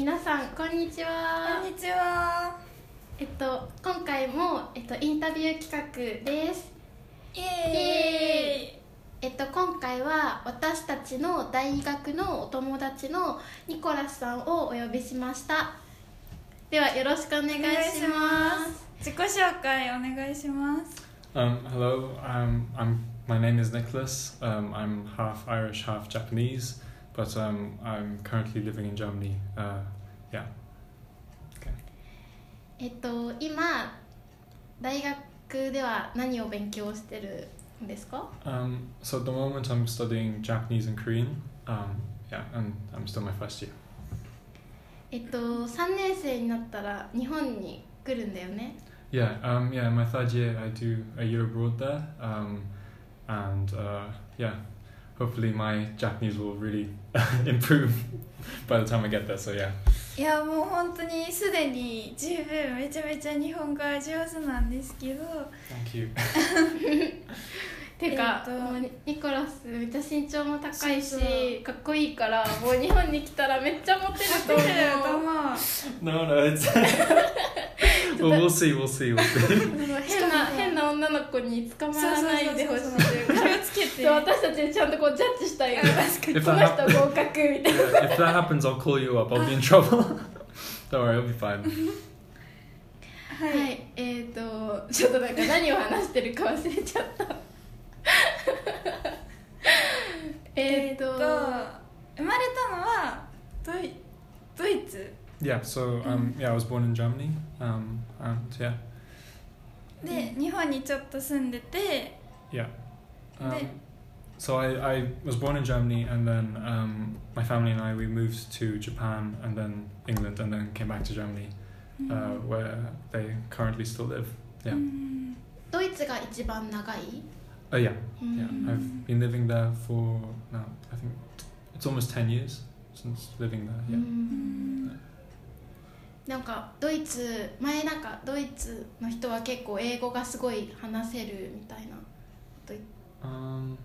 皆さんこんにちはこんにちは。えっと今回も、えっと、インタビュー企画ですイエーイ。えっと今回は私たちの大学のお友達のニコラスさんをお呼びしましたではよろしくお願いします自己紹介お願いします。Um, hello, um, I'm, my name is Nicholas. Um, I'm half Irish, half Japanese, but um, I'm currently living in Germany. Uh, yeah. えっと今大学では何を勉強してるんですか Um, so at the moment I'm studying Japanese and Korean. Um, yeah, and I'm still my first year. えっと3年生になったら日本に来るんだよね Yeah, um, yeah, my third year I do a year abroad there. Um, and uh, yeah, Hopefully my Japanese will really improve by the time I get there. So yeah. いやもう本当にすでに十分めちゃめちゃ日本語は上手なんですけど Thank you. てか、えっともうニニコラスめっちゃ身長も高いしかっこいいからもう日本に来たらめっちゃモテると思う No, no, it's. See. でも変な変な女の子に捕まらないでほしいというか気をつけて私たちちゃん。とこうジャッジしたいよ確かに If この人合格みたいな if that happens, I'll call you up. I'll be in trouble. Don't worry, I'll be fine. ははいい、えっ、ー、とちょっとなん。か何を話してるか忘れちゃったえっと生まれたのはドイドイツ Yeah, so um, yeah, I was born in Germany. Um, and yeah, で日本にちょっと住んでて yeah. Um, Then- so I, I was born in Germany, and then um, my family and I we moved to Japan, and then England, and then came back to Germany, uh, where they currently still live. う Yeah. んドイツが一番長い Oh yeah, う yeah. ん I've been living there for now. I think it's almost ten years since living there. う Yeah. んなんかドイツ前なんかドイツの人は結構英語がすごい話せるみたいな Um,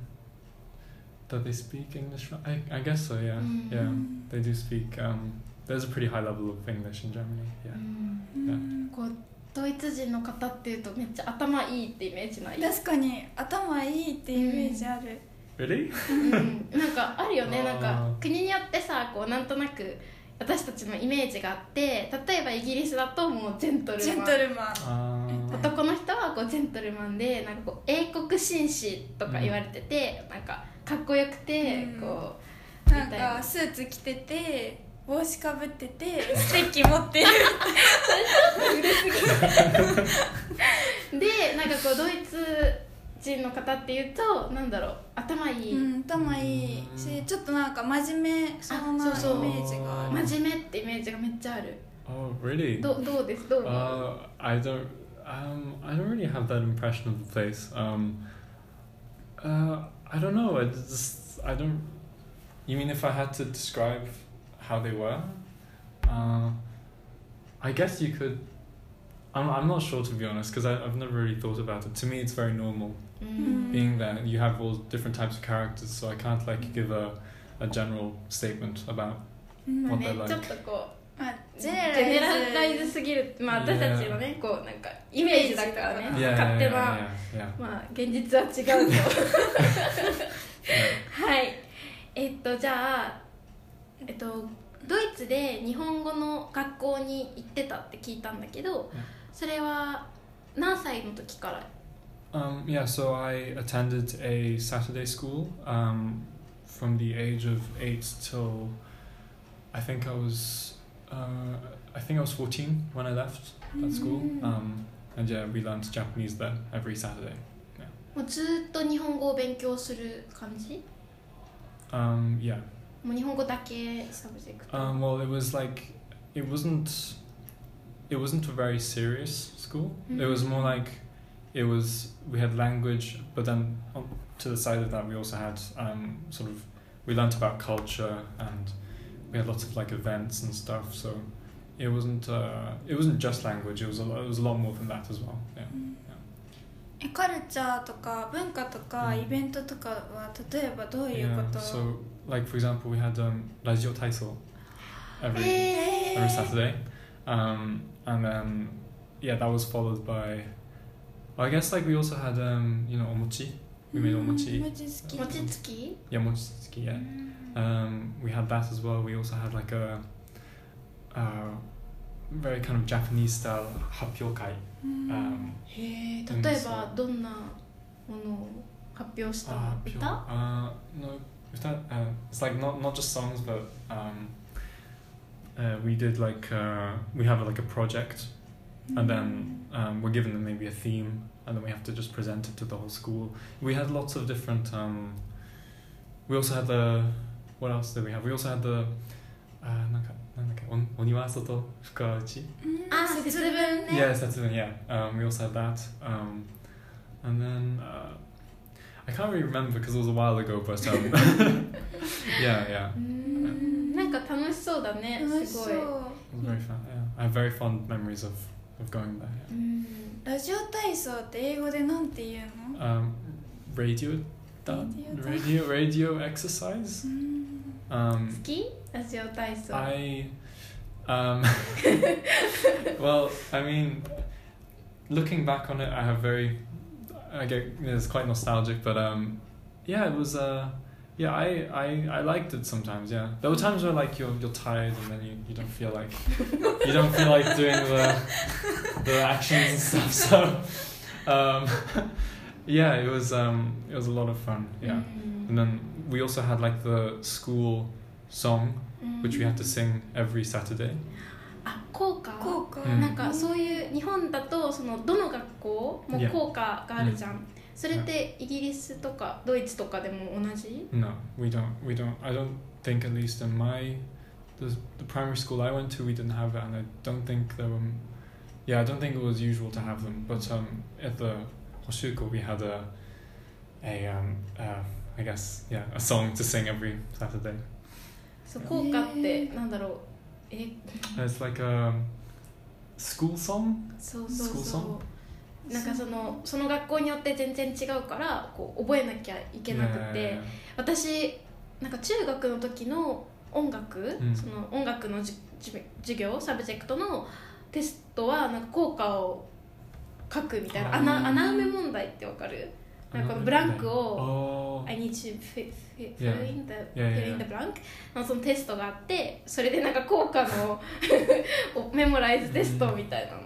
do they speak English? I, I guess so. Yeah, Mm. yeah. They do speak. Um, there's a pretty high level of English in Germany. う Yeah. んうんこうドイツ人の方っていうとめっちゃ頭いいってイメージない？確かに頭いいってイメージある、Really? うんなんかあるよね なんか国によってさこうなんとなく私たちのイメージがあって例えばイギリスだともうジェントルマン。ジェントルマン。Uh, 男の人はこうジェントルマンでなんかこう英国紳士とか言われてて、なんかかっこよくて、うん。こなんかスーツ着てて帽子かぶってて ステッキ持ってる。うでなんかこうドイツ人の方っていうとなんだろう頭いい、うん頭いいしちょっとなんか真面目そうなイメそうそうージがある真面目ってイメージがめっちゃある oh, really? どどうですどう思う Uh, I don't. Um, I don't really have that impression of the place. Um, uh, I don't know. I just. I don't. You mean if I had to describe how they were? Uh, I guess you could. I'm, I'm not sure to be honest because I've never really thought about it. To me, it's very normal ううんん being there. You have all different types of characters, so I can't like give a, a general statement about What they ちょ like っとこうまあジェネネライズすぎるまあ私たちのねこうなんかイメージだからね勝手な.まあ現実は違うと.はいえっとじゃあえっとドイツで日本語の学校に行ってたって聞いたんだけどうんそれは何歳の時から Um, yeah, so I attended a Saturday school um, from the age of eight till I think I was uh, I think I was fourteen when I left that school. Mm. Um, and yeah, we learned Japanese then every Saturday. もうずっと日本語を勉強する感じ Um, yeah. もう日本語だけサブジェクト、 Um, well, it was like it wasn't it wasn't a very serious school. It was more like it was we had language, but then on, to the side of that we also had um, sort of we learnt about culture and we had lots of like events and stuff. So it wasn't uh, it wasn't just language. It was a lo- it was a lot more than that as well. Yeah. えカルチャーとか文化とかうんイベントとかは例えばどういうこ Yeah. と So like for example, we had um, Radio Taiso. every へ every ー Saturday. Um, and then, yeah, that was followed by. Well, I guess like we also had, um, you know, omochi. We made うん omochi. 餅つき餅つき Yeah, mochitsuki. Yeah. Um, we had that as well. We also had like a, uh, very kind of Japanese style hapyokai. うん Um, へえうん例えばどんなものを発表した uh, 歌 Uh, no, if that, uh, it's like not not just songs, but um, uh, we did like uh, we have like a project, and then um, we're given maybe a theme, and then we have to just present it to the whole school. We had lots of different. Um, we also had the what else did we have? We also had the. Uh, なんかなんだっけおお庭外深打ちうんあ節分ね Yes, that's it. Yeah, um, we also had that, um, and then uh, I can't really remember because it was a while ago. But um, yeah, yeah, うーんなんか楽しそうだね楽しそうすごい it was very fun. Yeah, I have very fond memories of of going there. うんラジオ体操って英語でなんて言うの Yeah. Um, radio, that, radio, radio exercise. うん Um, 好きラジオ体操 I, um, well, I mean, looking back on it, I have very, I get it's quite nostalgic, but um, yeah, it was uh, yeah, I, I, I liked it sometimes. Yeah, there were times where like you're you're tired and then you, you don't feel like you don't feel like doing the the actions and stuff. So, um, yeah, it was um, it was a lot of fun. Yeah, うん and then we also had like the school song うん which we had to sing every Saturday. あ校歌効果うんなんかそういう日本だとそのどの学校も Yeah. 校歌があるじゃん、 それってイギリスとかドイツとかでも同じ No, we don't. We don't. I don't think at least in my the the primary school I went to, we didn't have it, and I don't think there were. Yeah, I don't think it was usual to have them. But um, at the Hoshuko, we had a a um uh, I guess yeah a song to sing every Saturday. そう校歌ってなんだろうえ It's like a school song. そうそう School そう なんかそのその学校によって全然違うからこう覚えなきゃいけなくて.私なんか中学の時の音楽、ん。その音楽のじじ授業 subject のテストはなんか校歌を書くみたいな穴穴埋め問題ってわかる？なんか blank を Oh. I need to fill in the fill in the blank? のそのテストがあってそれでなんか校歌の memorize test みたいなの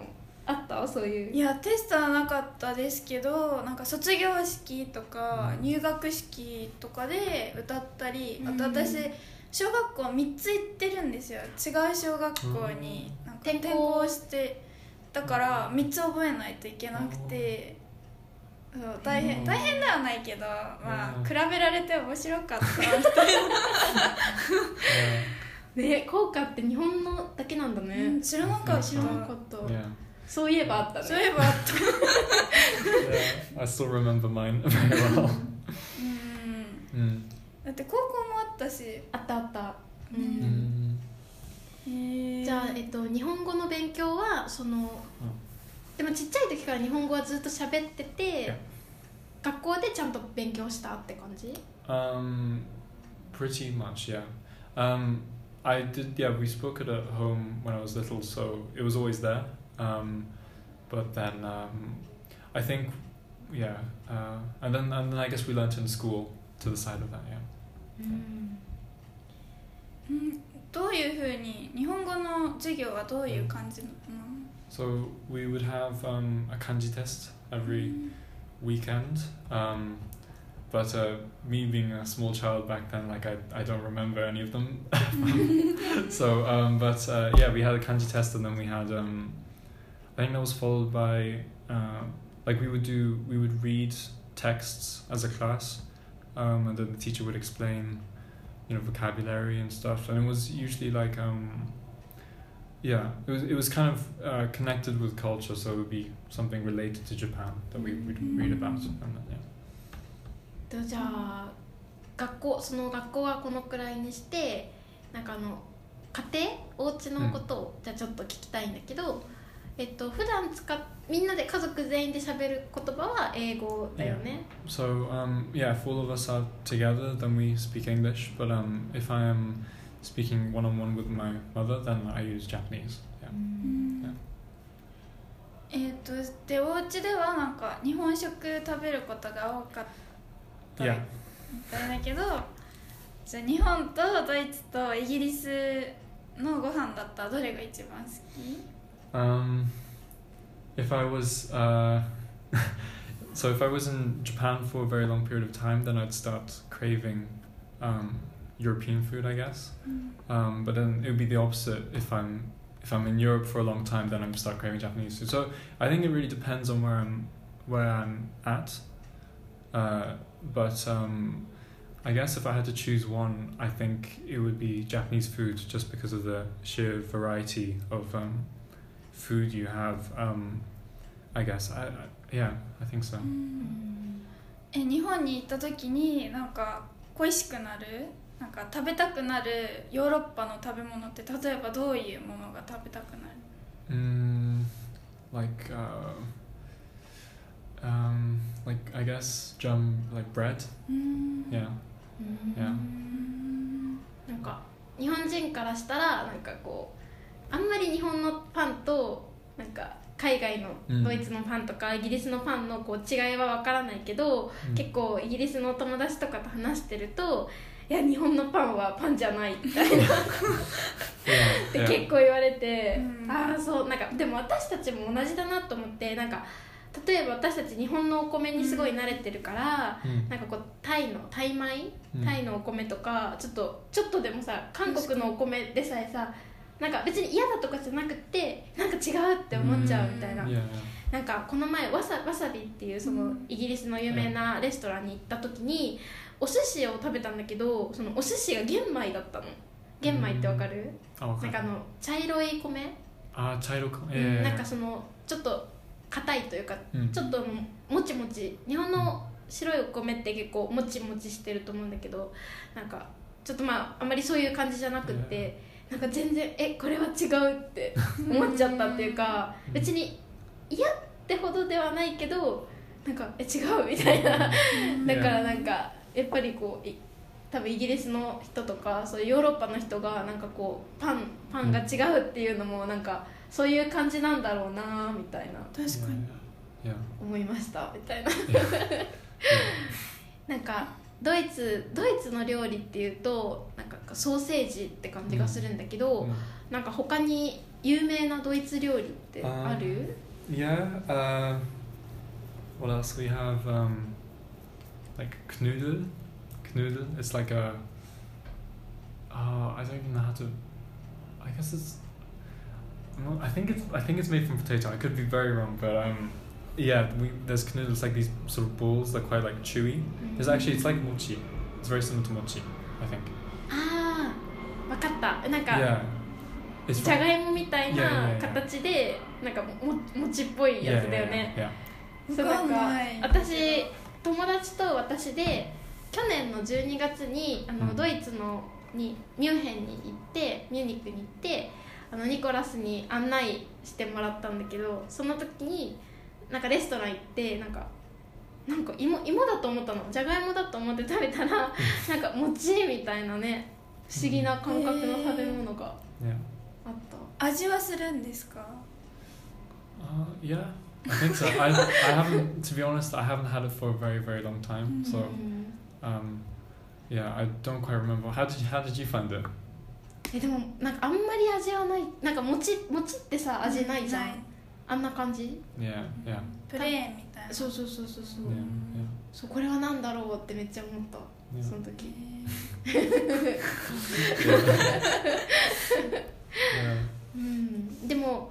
あった？そういう。いやテストはなかったですけどなんか卒業式とかうん。入学式とかで歌ったり、あとうん私小学校3つ行ってるんですよ。違う小学校になんか転校してだから3つ覚えないといけなくてそう大変うん。大変ではないけどまうん。あ比べられて面白かった。Yeah. ね効果って日本のだけなんだね、うん知らなかった。知らなかった.そういえばあったねそういえばあった、yeah. I still remember mine very well. うん、Mm. だって高校もあったしあったあった、ううん Mm. へーじゃあ、えっと、日本語の勉強はその、でもちっちゃい時から日本語はずっと喋ってて、Yeah. 学校でちゃんと勉強したって感じ Um, pretty much, yeah. Um, I did, yeah. We spoke it at home when I was little, so it was always there. Um, but then um, I think, yeah, uh, and then and then I guess we learnt in school to the side of that, yeah. うんうんどういうふうに日本語の授業はどういう感じなの So we would have um, a kanji test every weekend. Um, but uh, me being a small child back then, like I, I don't remember any of them. so, um, but uh, yeah, we had a kanji test, and then we had, um, I think that was followed by, uh, like we would do, we would read texts as a class, um, and then the teacher would explain, you know, vocabulary and stuff, and it was usually like, um, yeah, it was it was kind of uh, connected with culture, so it would be something related to Japan that we would read about, and then, yeah. とじゃあ学校その学校はこのくらいにしてなんかあの家庭お家のことを、じゃあちょっと聞きたいんだけど えっと普段使っみんなで家族全員で喋る言葉は英語だよね、So um, yeah, if all of us are together, then we speak English. But um, if I am speaking one on one with my mother, then I use Japanese. Yeah. えっ、とでお家ではなんか日本食食べることが多かったみ Yeah. たいだけどじゃあ日本とドイツとイギリスのご飯だったらどれが一番好き Um, if I was uh, so if I was in Japan for a very long period of time, then I'd start craving um, European food, I guess. Um, but then it would be the opposite if I'm if I'm in Europe for a long time, then I'm start craving Japanese food. So I think it really depends on where I'm where I'm at. Uh, but um, I guess if I had to choose one, I think it would be Japanese food, just because of the sheer variety of um, food you have. Um, I guess I, I yeah I think so. え日本に行った時になんか恋しくなるなんか食べたくなるヨーロッパの食べ物って例えばどういうものが食べたくなる Mm, like uh, um, like I guess jam like bread. うん Yeah, yeah. なんか日本人からしたらなんかこうあんまり日本のパンとなんか海外のうん。ドイツのパンとかイギリスのパンのこう違いは分からないけど、うん。結構イギリスの友達とかと話してるといや日本のパンはパンじゃないみたいな。って.結構言われて、うん。ああそうなんかでも私たちも同じだなと思ってなんか例えば私たち日本のお米にすごい慣れてるから、Mm. なんかこうタイのタイ米？うん。タイのお米とかちょっとちょっとでもさ韓国のお米でさえさなんか別に嫌だとかじゃなくてなんか違うって思っちゃうみたいな、なんかこの前わさわさびっていうそのうん。イギリスの有名なレストランに行った時にお寿司を食べたんだけどそのお寿司が玄米だったの。玄米ってわかる？Oh, なんかあの茶色い米、ah, chairo. う Yeah, ん yeah, なんかそのちょっと硬いというか Mm. ちょっともちもち。日本の白いお米って結構もちもちしてると思うんだけどなんかちょっとまああんまりそういう感じじゃなくってなんか全然えこれは違うって 思っちゃったっていうかうん別に嫌ってほどではないけどなんかえ違うみたいな。だからなんかやっぱりこうい多分イギリスの人とかそういうヨーロッパの人がなんかこうパンパンが違うっていうのもなんかそういう感じなんだろうなみたいな。確かに。思いましたみたいな. なんかドイツドイツの料理っていうとかソーセージって感じがするんだけど、うん、なんか他に有名なドイツ料理ってある、um, Yeah, uh, what else we have? Um, like Knödel. Knödel, it's like a. Uh, I don't even know how to. I guess it's. I think it's I think it's made from potato. I could be very wrong, but um, yeah, we there's Knödel. It's like these sort of balls that are quite like chewy. It's mm-hmm. actually it's like mochi. It's very similar to mochi, I think. 分かった。なんか、Yeah. じゃがいもみたい Yeah, な yeah, yeah. 形でなんかももちっぽいやつだよね、Yeah. yeah, そうなんかわかんない。私友達と私で去年の12月にあの、うん。ドイツのにミュンヘンに行ってミューニックに行ってあのニコラスに案内してもらったんだけどその時になんかレストラン行ってなんかなんか芋芋だと思ったの。じゃがいもだと思って食べたらなんか餅みたいなね不思議な感覚の食べ物が yeah. あった、味はするんですか Uh, yeah, I think so. I, I haven't, to be honest, I haven't had it for a very, very long time. So, うん、um, yeah, I don't quite remember. How did you, how did you find it? えでもなんかあんまり味はないなんか餅餅ってさ味ないじゃん、ないあんな感じ Yeah, yeah, プレーンみたいなそうそうそうそうそう、yeah, そうこれは何だろうってめっちゃ思った、yeah. その時.うんでも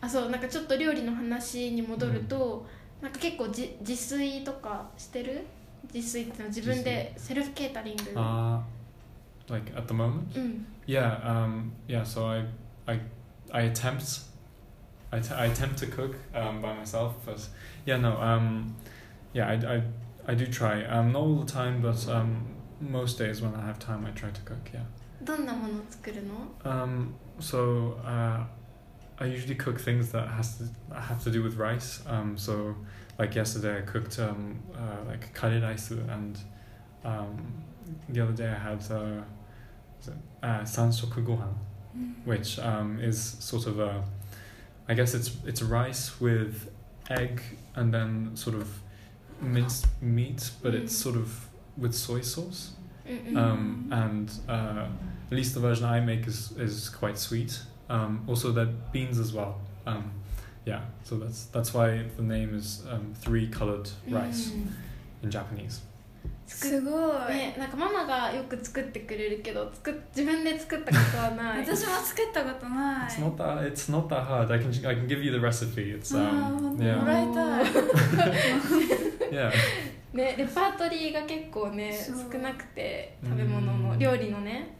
あそうなんかちょっと料理の話に戻ると、なんか結構じ自炊とかしてる自炊ってのは自分でセルフケータリング Uh, like at the moment? うん Yeah, um, yeah. So I, I, I attempt, I, t- I attempt to cook um, by myself, but yeah, no, um, yeah, I, I, I do try. Um, not all the time, but um, most days when I have time, I try to cook. Yeah. どんなものを作るの Um, so uh, I usually cook things that has to have to do with rice. Um, so like yesterday, I cooked um, uh, like curry rice, and um, the other day I had uh, uh, sanshoku gohan, うん which um, is sort of a, I guess it's it's rice with egg and then sort of minced meat, but it's Mm. sort of with soy sauce. うんうん Um, and uh, at least the version I make is is quite sweet. Um, also, there are beans as well. Um, yeah, so that's that's why the name is um, three colored rice うん in Japanese. すごい、ね、なんかママがよく作ってくれるけど作っ自分で作ったことはない私も作ったことない It's not that it's not that hard. I can I can give you the recipe. It's あー um 本当 yeah もらいたい yeah. ね、レパートリーが結構ね少なくて食べ物の料理のね。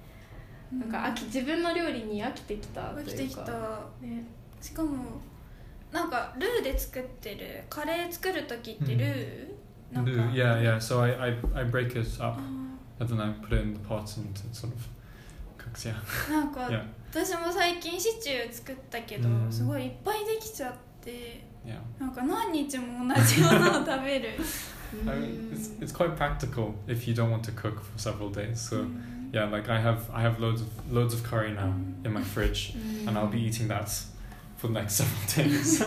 なんか飽き自分の料理に飽きてきたというか。飽きてきた。ね、しかもなんかルーで作ってるカレー作る時ってルー、なんか。Do- yeah yeah. So I, I I break it あ up and then I put it in the pot and it sort of cooks. Yeah. ーなんか、yeah. 私も最近シチュー作ったけど、うん。すごいいっぱいできちゃって yeah. なんか何日も同じようなの食べる I mean, it's it's quite practical if you don't want to cook for several days. So yeah, like I have I have loads of loads of curry now in my fridge, うん and I'll be eating that for the next several days.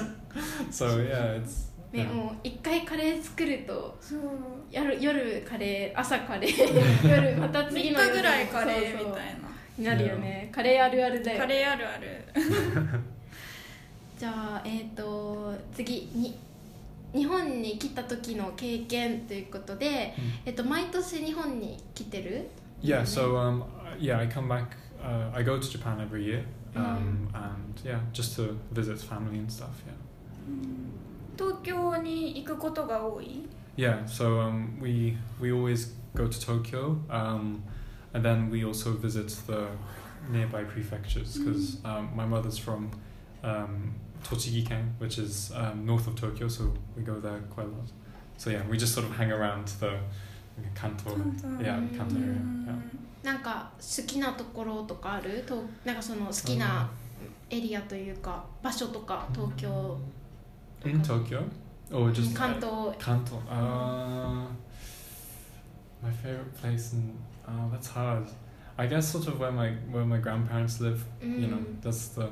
so yeah, it's ね、yeah. もう一回カレー作ると夜夜カレー朝カレー夜また3次日の夜ぐらいカレーみたいになるよねカレーあるあるだよなカレーあるあるじゃあえっ、と次に日本に来た時の経験ということで、えっと毎年日本に来てる yeah. So um yeah, I come back. Uh, I go to Japan every year, um, and yeah, just to visit family and stuff. Yeah. 東京に行くことが多い Yeah, so um, we we always go to Tokyo, um, and then we also visit the nearby prefectures because um, my mother's from um, Tochigi-ken, which is um, north of Tokyo, so we go there quite a lot. So yeah, we just sort of hang around the Kanto, yeah, Kanto area. Yeah. なんか好きなところとかあるとなんかその好きなエリアというか場所とか東京 In Tokyo, or just 関東 Kanto. Uh, my favorite place in oh, that's hard. I guess sort of where my where my grandparents live. You know, Mm. that's the.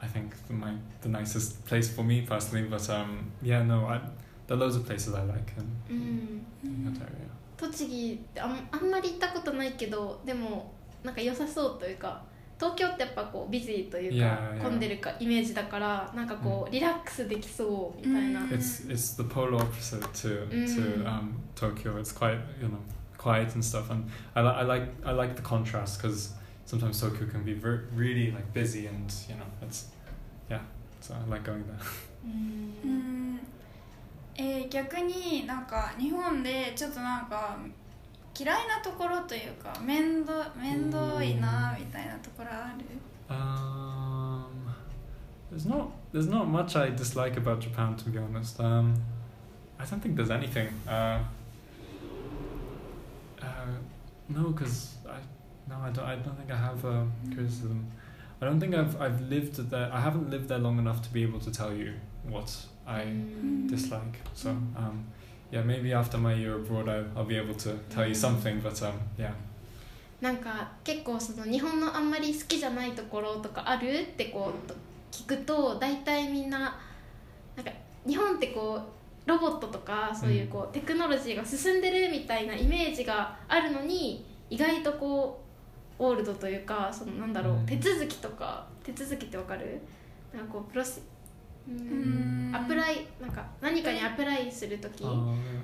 I think the, my the nicest place for me personally. But um, yeah, no, I there are loads of places I like in, うん、in that area. 栃木ってあんあんまり行ったことないけどでもなんか良さそうというか東京ってやっぱこうビジーというか Yeah, yeah. 混んでるかイメージだからなんかこうリラックスできそうみたいな、うん It's it's the polar opposite to Mm. to um, Tokyo. It's quite you know quiet and stuff, and I I like I like the contrast because sometimes Tokyo can be ver- really like busy and you know it's yeah. So I like going there. うんうんえー逆になんか日本でちょっとなんか嫌いなところというか面倒面倒いなみたいなところある Um, there's not there's not much I dislike about Japan to be honest. Um, I don't think there's anything. Uh, uh, no, because I no I don't I don't think I have a criticism. I don't think I've I've lived there. I haven't lived there long enough to be able to tell you what I うん、dislike. So um, yeah, maybe after my year abroad, I, I'll be able to tell you something. But um, yeah. なんか結構その日本のあんまり好きじゃないところとかあるってこうと聞くと大体みんななんか日本ってこうロボットとかそういうこうテクノロジーが進んでるみたいなイメージがあるのに意外とこうオールドというかそのなんだろう手続きとか手続きってわかる？なんかこうプロセアプライなんか何かにアプライする時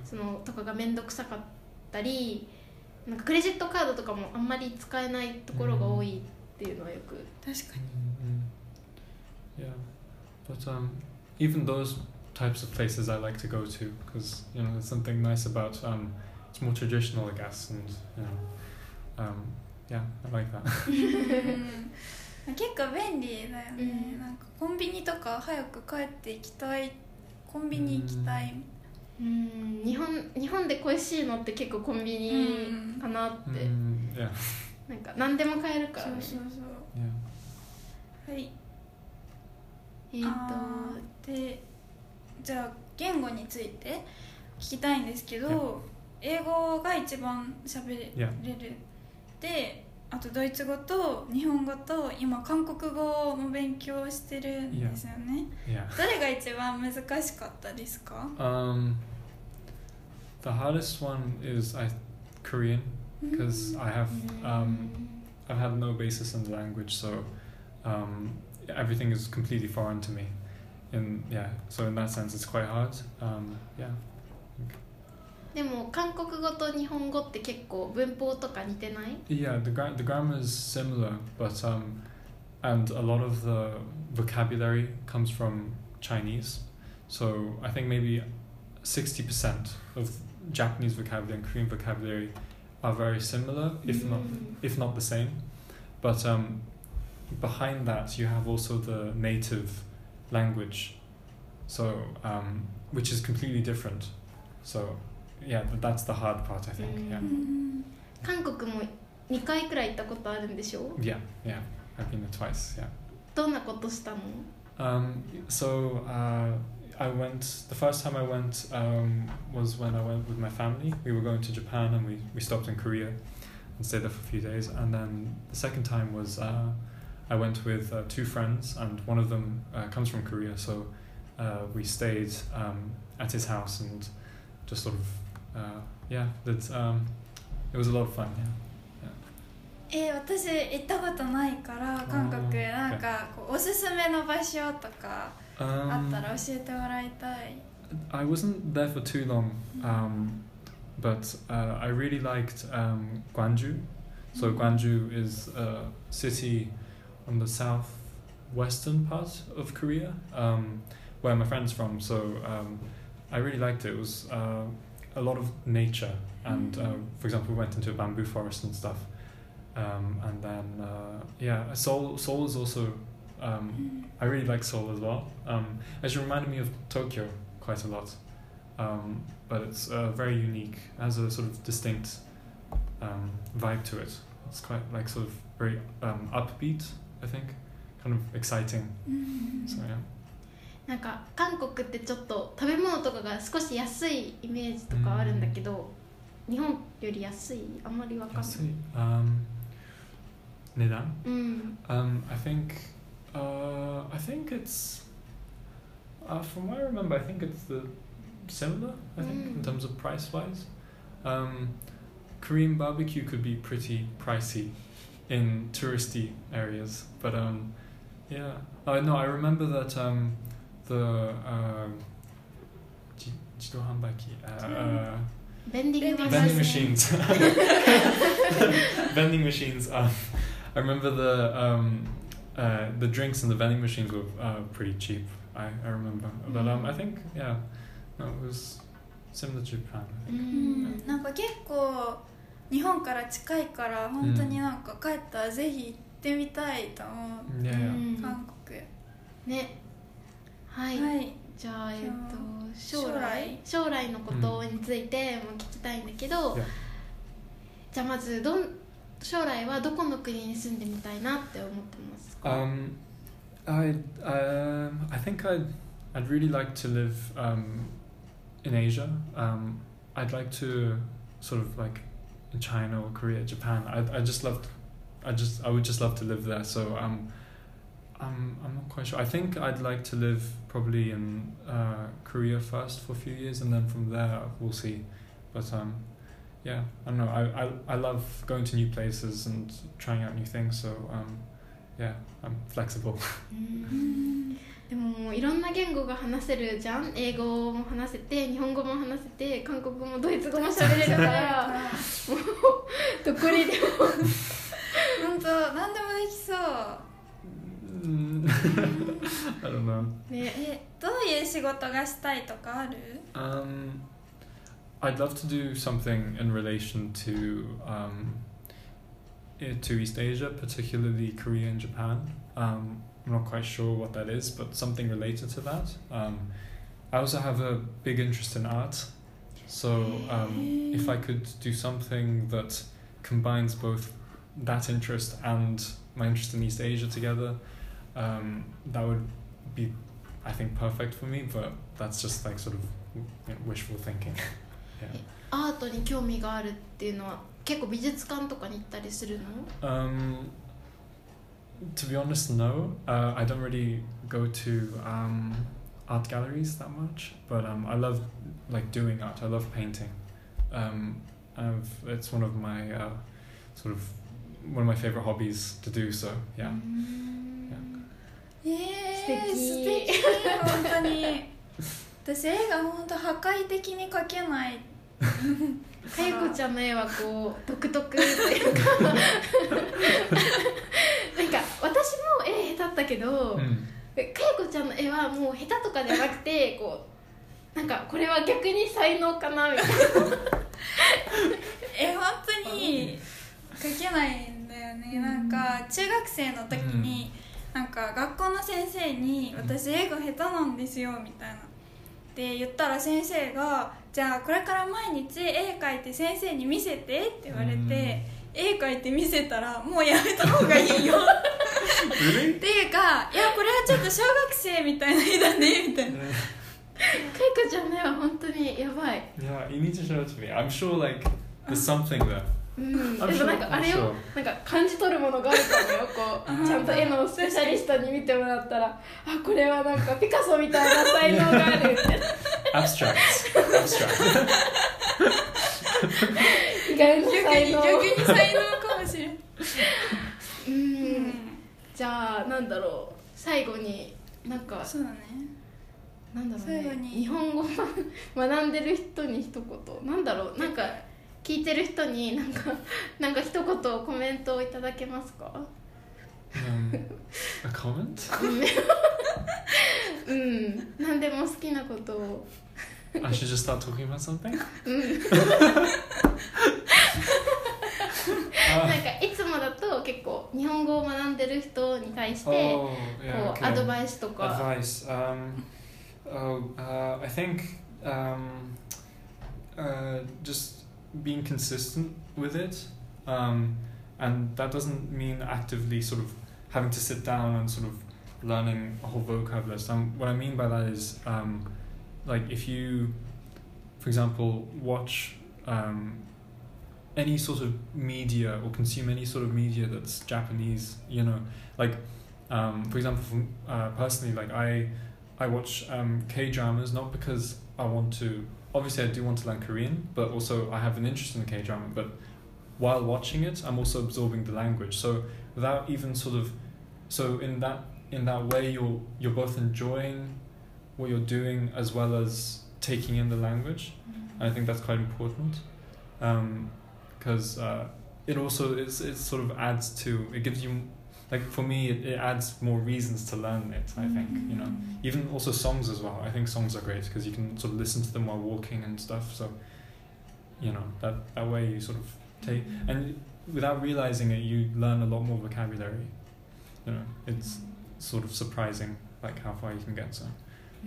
そのとかが面倒くさかったりなんかクレジットカードとかもあんまり使えないところが多いっていうのはよく。確かに。types like that. うん。結構便利だよね、うん。なんかコンビニとか早く帰って行きたいコンビニ行きたい。うん。日本日本で恋しいのって結構コンビニかなって、Mm, yeah, なんか何でも買えるからね。そうそうそう.はい。えっ、ー、あとーでじゃあ言語について聞きたいんですけど、英語が一番喋れ Yeah. るであとドイツ語と日本語と今韓国語も勉強してるんですよね Yeah. どれが一番難しかったですか Um, the hardest one is I Korean because I have um, I've had no basis in the language, so um, everything is completely foreign to me. In yeah, so in that sense, it's quite hard. Um, yeah. でも韓国語と日本語って結構文法とか似てない Yeah, the gra- the grammar is similar, but um, and a lot of the vocabulary comes from Chinese. So I think maybe sixty percent of Japanese vocabulary and Korean vocabulary are very similar, if not if not the same. But um, behind that, you have also the native language, so um, which is completely different. So yeah, th- that's the hard part, I think. Mm. Yeah. うん韓国も2回くらい行ったことあるんでしょ Yeah, yeah. I've been there twice. Yeah. どんなことしたの Um, so uh, I went. The first time I went um, was when I went with my family. We were going to Japan and we, we stopped in Korea and stayed there for a few days. And then the second time was uh, I went with uh, two friends, and one of them uh, comes from Korea. So uh, we stayed um, at his house and just sort of uh, yeah. That um, it was a lot of fun. Yeah. えー私行ったことないから韓国うんなんかこうおすすめの場所とかあ Um, ったら教えてもらいたい I wasn't there for too long, um, but uh, I really liked um, Gwangju. So Gwangju is a city on the southwestern part of Korea, um, where my friend's from. So um, I really liked it. It was uh, a lot of nature, and uh, for example, we went into a bamboo forest and stuff. Um, and then uh, yeah, Seoul. Seoul is also. Um, I really like Seoul as well. Um, actually reminded me of Tokyo quite a lot. Um, but it's uh, very unique, has a sort of distinct um, vibe to it. It's quite like sort of very um, upbeat, I think, kind of exciting. うん So yeah. なんか韓国ってちょっと食べ物とかが少し安いイメージとかあるんだけど、日本より安いあんまりわかんない Let's see. Um, Nidan. うん Um, I think, uh, I think it's, uh, from what I remember, I think it's the similar. I think in Mm. terms of price wise, um, Korean barbecue could be pretty pricey in touristy areas, but um, yeah. Uh, no, I remember that um, the um, uh, uh, ベンディングマシ vending ン machines. vending machines. Um, I remember the um, uh, the drinks in the vending machines were uh, pretty cheap. I, I remember, but um, I think yeah, no, it was similar to Japan. I う think. んなんか結構日本から近いから本当になんか帰ったらぜひ行ってみたいと思う、Yeah, 韓国ねはい、はいじゃあえっと将将来将来のことについても聞きたいんだけど、Yeah. じゃあまずどん将来はどこの国に住んでみたいなって思ってますか、Um, I um, I think I'd I'd really like to live um, in Asia. Um, I'd like to sort of like in China or Korea, Japan. I I just loved, I just I would just love to live there. So um, I'm I'm not quite sure. I think I'd like to live probably in uh, Korea first for a few years, and then from there we'll see. But um, yeah, I don't know. I, I I love going to new places and trying out new things. So um, yeah, I'm flexible. うんでももういろんな言語が話せるじゃん英語も話せて日本語も話せて韓国語もドイツ語も喋れるからどこにでも本当何でもできそう Mm, I don't know. ねえどういう仕事がしたいとかある Um, I'd love to do something in relation to um, eh, to East Asia, particularly Korea and Japan. Um, I'm not quite sure what that is, but something related to that. Um, I also have a big interest in art, so um, if I could do something that combines both that interest and my interest in East Asia together, um, that would be, I think, perfect for me. But that's just like sort of you know, wishful thinking. アートに興味があるっていうのは結構美術館とかに行ったりするの Um, to be honest, no. Uh, I don't really go to um, art galleries that much, but um, I love like doing art. I love painting. Um, I've, it's one of my uh, sort of one of my favorite hobbies to do. So yeah. えー、素敵。素敵。本当に。私絵が本当破壊的に描けない。かゆこちゃんの絵はこう独特というか。なんか私も絵下手だったけど、Mm. かゆこちゃんの絵はもう下手とかじゃなくてこうなんかこれは逆に才能かなみたいな。え本当に描けないんだよね、なんか中学生の時に、なんか学校の先生に「私英語下手なんですよ」みたいなで言ったら先生が「じゃあこれから毎日絵描いて先生に見せて」って言われて、絵描いて見せたらもうやめた方がいいよ? っていうかいやこれはちょっと小学生みたいな絵だねみたいなかゆこちゃんの絵は本当にやばい Yeah, you need to show it to me. I'm sure like there's something there. うん、でもなんかあれよ。なんか感じ取るものがあるかもよ。こうちゃんと絵のスペシャリストに見てもらったらあこれはなんかピカソみたいな才能がある。みたいな Abstract. Abstract. 意外な逆に才能。逆に才能かもしれない、うん。じゃあなんだろう。最後になんかそうだね。なんだろうね。最後に。日本語を学んでる人に一言。なんだろう。なんか聞いてる人になんか なんか一言コメントをいただけますか？うん。コメント。うん。何でも好きなことを。I should just start talking about something? うん。なんかいつもだと結構日本語を学んでる人に対してこう、oh, yeah, okay. アドバイスとか。アドバイス。Um, oh, uh, I think um, uh, just being consistent with it, um, and that doesn't mean actively sort of having to sit down and sort of learning a whole vocab list. Um, what I mean by that is, um, like if you, for example, watch um, any sort of media or consume any sort of media that's Japanese, you know, like um, for example, from, uh, personally, like I, I watch um, K dramas not because I want to. Obviously, I do want to learn Korean, but also I have an interest in the K drama. But while watching it, I'm also absorbing the language. So without even sort of, so in that in that way, you're you're both enjoying what you're doing as well as taking in the language. And I think that's quite important, because uh, it also is it sort of adds to it gives you like for me it, it adds more reasons to learn it i think you know even also songs as well i think songs are great because you can sort of listen to them while walking and stuff so you know that that way you sort of take and without realizing it you learn a lot more vocabulary you know it's sort of surprising like how far you can get so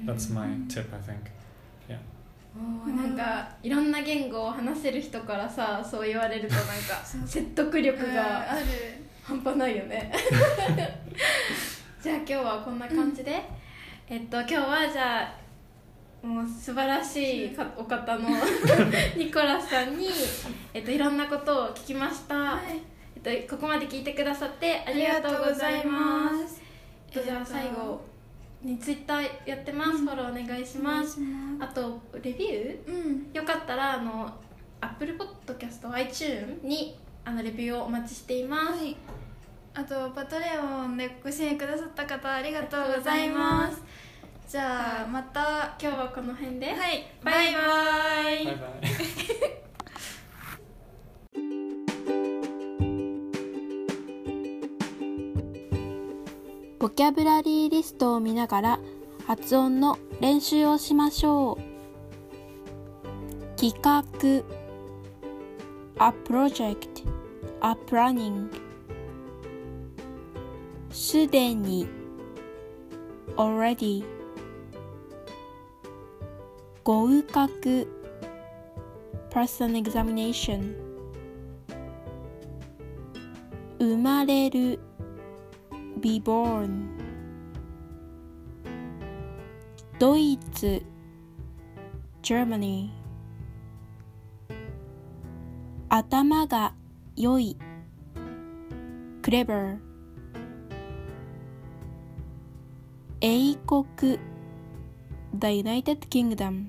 that's my tip i think おーなんかいろんな言語を話せる人からさそう言われるとなんか説得力うんがある 半端ないよね。じゃあ今日はこんな感じで、えっと今日はじゃあもう素晴らしいかお方の ニコラスさんに、えっと、いろんなことを聞きました、はい。えっと、ここまで聞いてくださってありがとうございます。す。えっと、じゃあ最後にツイッターやってます、フォローお願いします。あとレビュー？うん。よかったらあの Apple Podcast iTune にあのレビューをお待ちしています、はい。あとパトレオンでご支援くださった方ありがとうございます。じゃあまたは今日はこの辺で、い。バイバイ。bye bye ボキャブラリーリストを見ながら発音の練習をしましょう。企画。a project a planning すでに already 合格 person examination 生まれる be born ドイツ Germany 良い clever 英国 The United Kingdom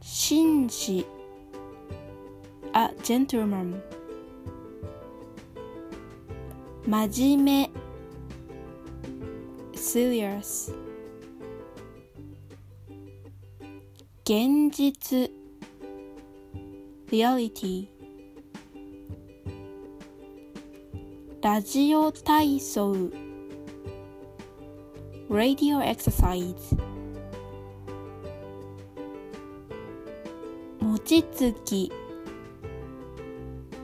紳士 A gentleman 真面目 serious 現実 reality ラジオ体操 radio exercise 餅つき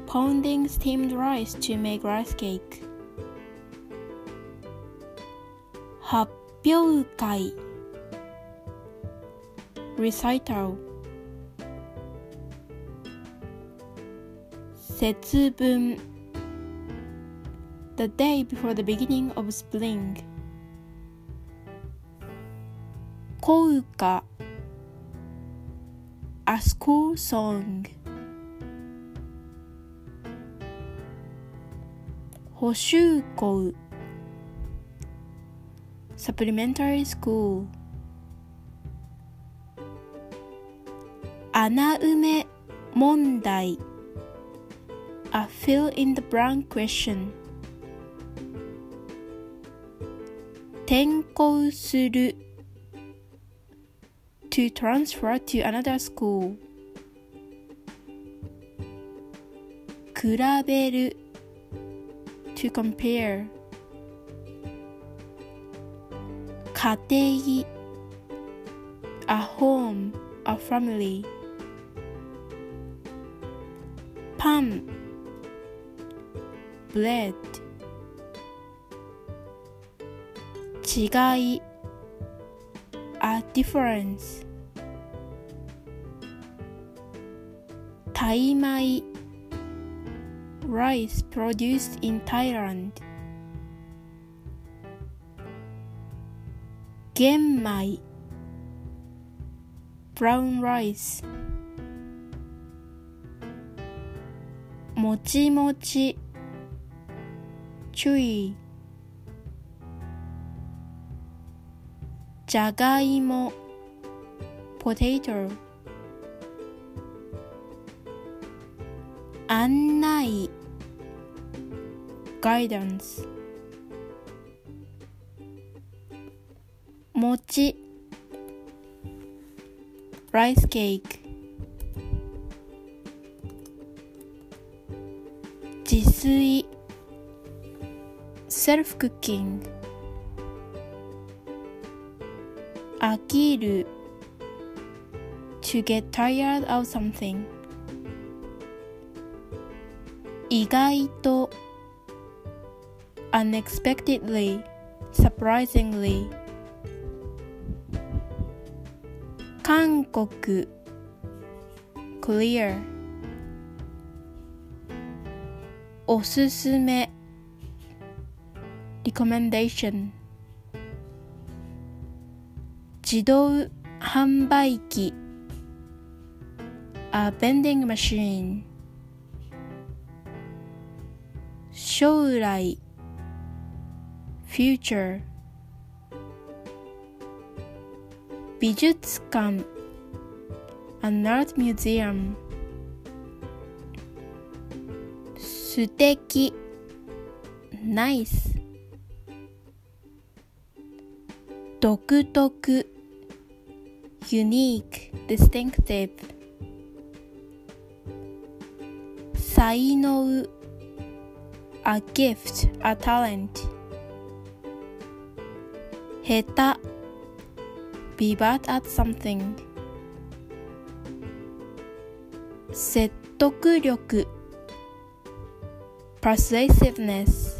pounding steamed rice to make rice cake 発表会 recital 節分 the day before the beginning of spring 校歌 a school song 補習校 supplementary school 穴埋め問題 a fill in the blank question 転校する to transfer to another school 比べる to compare 家庭 a home a family パン Bread 違い a difference タイ米 rice produced in Thailand 玄米 brown rice もちもち chewy じゃがいも potato 案内 guidance 餅 rice cake 自炊 self cooking 飽きる to get tired of something 意外と unexpectedly surprisingly 韓国 clear おすすめ recommendation 自動販売機 a vending machine 将来 future 美術館 an art museum 素敵 nice 独特 unique distinctive 才能 a gift a talent 下手 be bad at something 説得力 persuasiveness